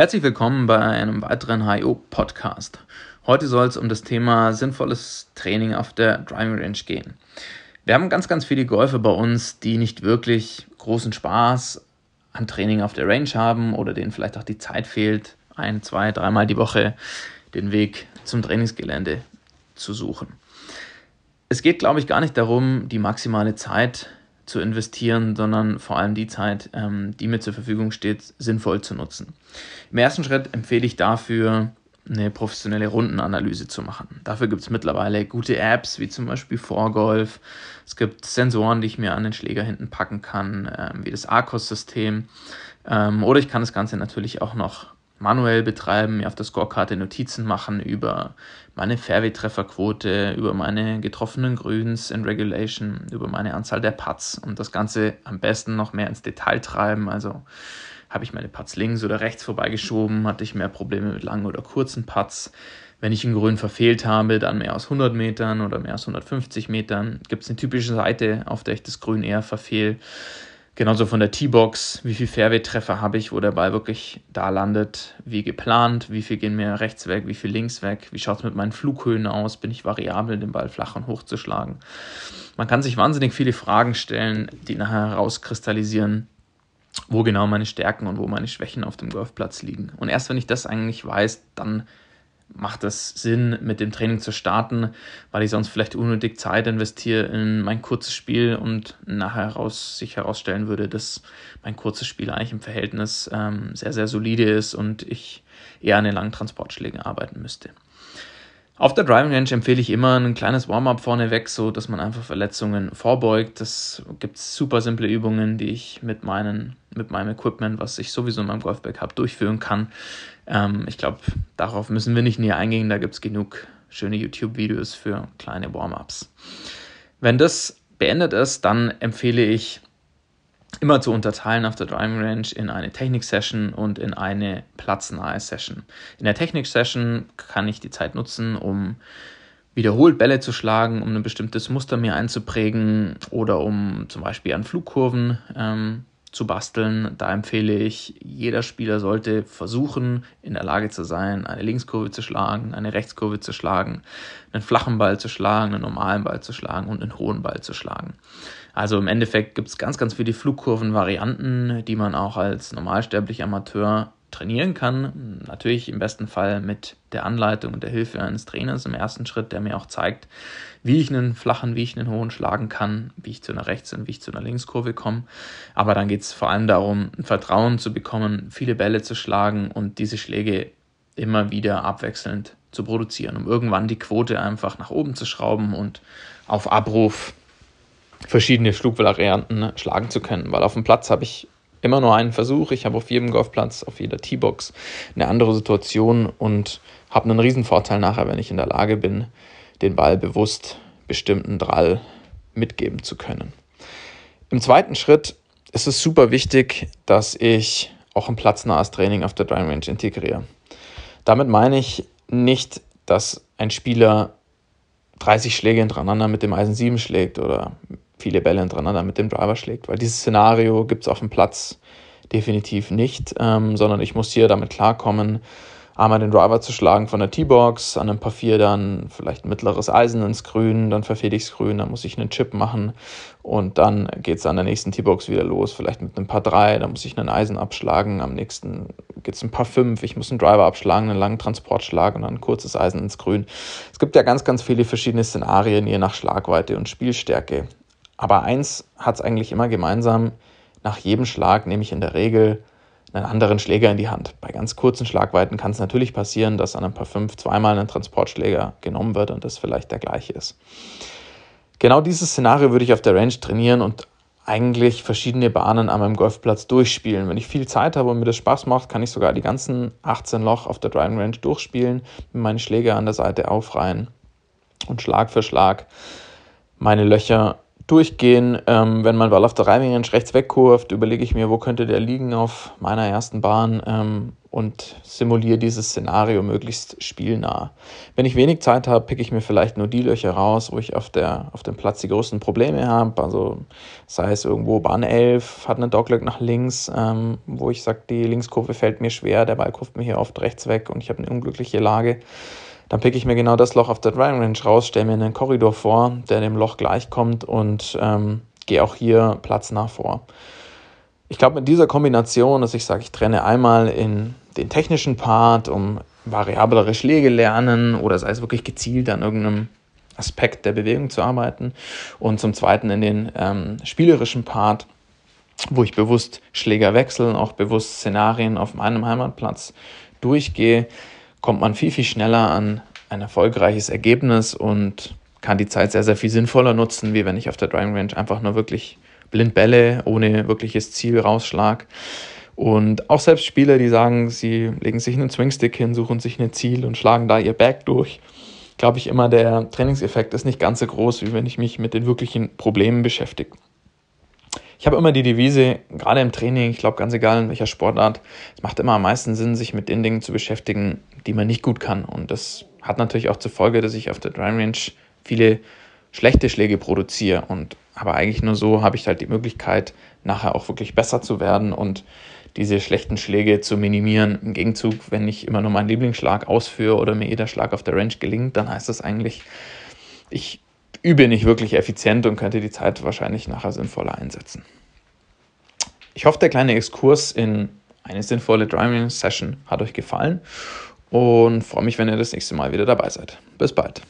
Herzlich willkommen bei einem weiteren HIO-Podcast. Heute soll es um das Thema sinnvolles Training auf der Driving Range gehen. Wir haben ganz, ganz viele Golfer bei uns, die nicht wirklich großen Spaß an Training auf der Range haben oder denen vielleicht auch die Zeit fehlt, ein, zwei, dreimal die Woche den Weg zum Trainingsgelände zu suchen. Es geht, glaube ich, gar nicht darum, die maximale Zeit zu investieren, sondern vor allem die Zeit, ähm, die mir zur Verfügung steht, sinnvoll zu nutzen. Im ersten Schritt empfehle ich dafür, eine professionelle Rundenanalyse zu machen. Dafür gibt es mittlerweile gute Apps, wie zum Beispiel Vorgolf. Es gibt Sensoren, die ich mir an den Schläger hinten packen kann, ähm, wie das Arcos-System. Ähm, oder ich kann das Ganze natürlich auch noch manuell betreiben, mir auf der Scorekarte Notizen machen über meine Fairway-Trefferquote, über meine getroffenen Grüns in Regulation, über meine Anzahl der Putts und das Ganze am besten noch mehr ins Detail treiben. Also habe ich meine Putts links oder rechts vorbeigeschoben, hatte ich mehr Probleme mit langen oder kurzen Putts. Wenn ich einen Grün verfehlt habe, dann mehr aus 100 Metern oder mehr aus 150 Metern. Gibt es eine typische Seite, auf der ich das Grün eher verfehle. Genauso von der T-Box, wie viel Fairway-Treffer habe ich, wo der Ball wirklich da landet, wie geplant, wie viel gehen mir rechts weg, wie viel links weg, wie schaut es mit meinen Flughöhen aus, bin ich variabel, den Ball flach und hoch zu schlagen. Man kann sich wahnsinnig viele Fragen stellen, die nachher herauskristallisieren, wo genau meine Stärken und wo meine Schwächen auf dem Golfplatz liegen. Und erst wenn ich das eigentlich weiß, dann macht es Sinn, mit dem Training zu starten, weil ich sonst vielleicht unnötig Zeit investiere in mein kurzes Spiel und nachher heraus, sich herausstellen würde, dass mein kurzes Spiel eigentlich im Verhältnis ähm, sehr, sehr solide ist und ich eher an den langen Transportschlägen arbeiten müsste. Auf der Driving Range empfehle ich immer ein kleines Warm-up vorneweg, so dass man einfach Verletzungen vorbeugt. Das gibt super simple Übungen, die ich mit, meinen, mit meinem Equipment, was ich sowieso in meinem Golfbag habe, durchführen kann. Ähm, ich glaube, darauf müssen wir nicht näher eingehen. Da gibt es genug schöne YouTube-Videos für kleine Warm-ups. Wenn das beendet ist, dann empfehle ich immer zu unterteilen auf der Driving Range in eine Technik-Session und in eine platznahe Session. In der Technik-Session kann ich die Zeit nutzen, um wiederholt Bälle zu schlagen, um ein bestimmtes Muster mir einzuprägen oder um zum Beispiel an Flugkurven ähm, zu basteln. Da empfehle ich, jeder Spieler sollte versuchen, in der Lage zu sein, eine Linkskurve zu schlagen, eine Rechtskurve zu schlagen, einen flachen Ball zu schlagen, einen normalen Ball zu schlagen und einen hohen Ball zu schlagen. Also im Endeffekt gibt es ganz, ganz viele Flugkurvenvarianten, die man auch als normalsterblicher Amateur trainieren kann. Natürlich im besten Fall mit der Anleitung und der Hilfe eines Trainers im ersten Schritt, der mir auch zeigt, wie ich einen flachen, wie ich einen hohen schlagen kann, wie ich zu einer Rechts- und wie ich zu einer Linkskurve komme. Aber dann geht es vor allem darum, ein Vertrauen zu bekommen, viele Bälle zu schlagen und diese Schläge immer wieder abwechselnd zu produzieren, um irgendwann die Quote einfach nach oben zu schrauben und auf Abruf verschiedene Flugvarianten schlagen zu können. Weil auf dem Platz habe ich immer nur einen Versuch. Ich habe auf jedem Golfplatz, auf jeder T-Box eine andere Situation und habe einen riesen Vorteil nachher, wenn ich in der Lage bin, den Ball bewusst bestimmten Drall mitgeben zu können. Im zweiten Schritt ist es super wichtig, dass ich auch ein platznahes Training auf der Driving Range integriere. Damit meine ich nicht, dass ein Spieler 30 Schläge hintereinander mit dem Eisen 7 schlägt oder viele Bälle hintereinander mit dem Driver schlägt, weil dieses Szenario gibt es auf dem Platz definitiv nicht, ähm, sondern ich muss hier damit klarkommen, einmal den Driver zu schlagen von der T-Box, an einem Paar 4 dann vielleicht ein mittleres Eisen ins Grün, dann verfehle ich Grün, dann muss ich einen Chip machen und dann geht es an der nächsten T-Box wieder los, vielleicht mit einem Paar 3, dann muss ich einen Eisen abschlagen, am nächsten geht es ein Paar 5, ich muss einen Driver abschlagen, einen langen Transportschlag und dann ein kurzes Eisen ins Grün. Es gibt ja ganz, ganz viele verschiedene Szenarien, je nach Schlagweite und Spielstärke. Aber eins hat es eigentlich immer gemeinsam, nach jedem Schlag nehme ich in der Regel einen anderen Schläger in die Hand. Bei ganz kurzen Schlagweiten kann es natürlich passieren, dass an ein paar fünf zweimal ein Transportschläger genommen wird und das vielleicht der gleiche ist. Genau dieses Szenario würde ich auf der Range trainieren und eigentlich verschiedene Bahnen an meinem Golfplatz durchspielen. Wenn ich viel Zeit habe und mir das Spaß macht, kann ich sogar die ganzen 18 Loch auf der Driving Range durchspielen, mit meinen Schläger an der Seite aufreihen und Schlag für Schlag meine Löcher durchgehen. Ähm, wenn mein Ball auf der Range rechts wegkurft, überlege ich mir, wo könnte der liegen auf meiner ersten Bahn. Ähm, und simuliere dieses Szenario möglichst spielnah. Wenn ich wenig Zeit habe, picke ich mir vielleicht nur die Löcher raus, wo ich auf, der, auf dem Platz die größten Probleme habe. Also sei es irgendwo Bahn 11, hat eine Dogleg nach links, ähm, wo ich sage, die Linkskurve fällt mir schwer, der Ball kurft mir hier oft rechts weg und ich habe eine unglückliche Lage. Dann picke ich mir genau das Loch auf der Driving Range raus, stelle mir einen Korridor vor, der dem Loch gleichkommt und ähm, gehe auch hier platznah vor. Ich glaube, mit dieser Kombination, dass ich sage, ich trenne einmal in den technischen Part, um variablere Schläge lernen oder sei es wirklich gezielt an irgendeinem Aspekt der Bewegung zu arbeiten und zum Zweiten in den ähm, spielerischen Part, wo ich bewusst Schläger wechseln, auch bewusst Szenarien auf meinem Heimatplatz durchgehe, kommt man viel, viel schneller an ein erfolgreiches Ergebnis und kann die Zeit sehr, sehr viel sinnvoller nutzen, wie wenn ich auf der Driving Range einfach nur wirklich blind Bälle ohne wirkliches Ziel rausschlag. Und auch selbst Spieler, die sagen, sie legen sich einen Swingstick hin, suchen sich ein Ziel und schlagen da ihr Back durch, glaube ich immer, der Trainingseffekt ist nicht ganz so groß, wie wenn ich mich mit den wirklichen Problemen beschäftige. Ich habe immer die Devise, gerade im Training, ich glaube ganz egal in welcher Sportart, es macht immer am meisten Sinn, sich mit den Dingen zu beschäftigen, die man nicht gut kann. Und das hat natürlich auch zur Folge, dass ich auf der Driving Range viele schlechte Schläge produziere. Und aber eigentlich nur so habe ich halt die Möglichkeit, nachher auch wirklich besser zu werden und diese schlechten Schläge zu minimieren. Im Gegenzug, wenn ich immer nur meinen Lieblingsschlag ausführe oder mir jeder Schlag auf der Range gelingt, dann heißt das eigentlich, ich übe nicht wirklich effizient und könnte die Zeit wahrscheinlich nachher sinnvoller einsetzen. Ich hoffe, der kleine Exkurs in eine sinnvolle Driving Session hat euch gefallen und freue mich, wenn ihr das nächste Mal wieder dabei seid. Bis bald.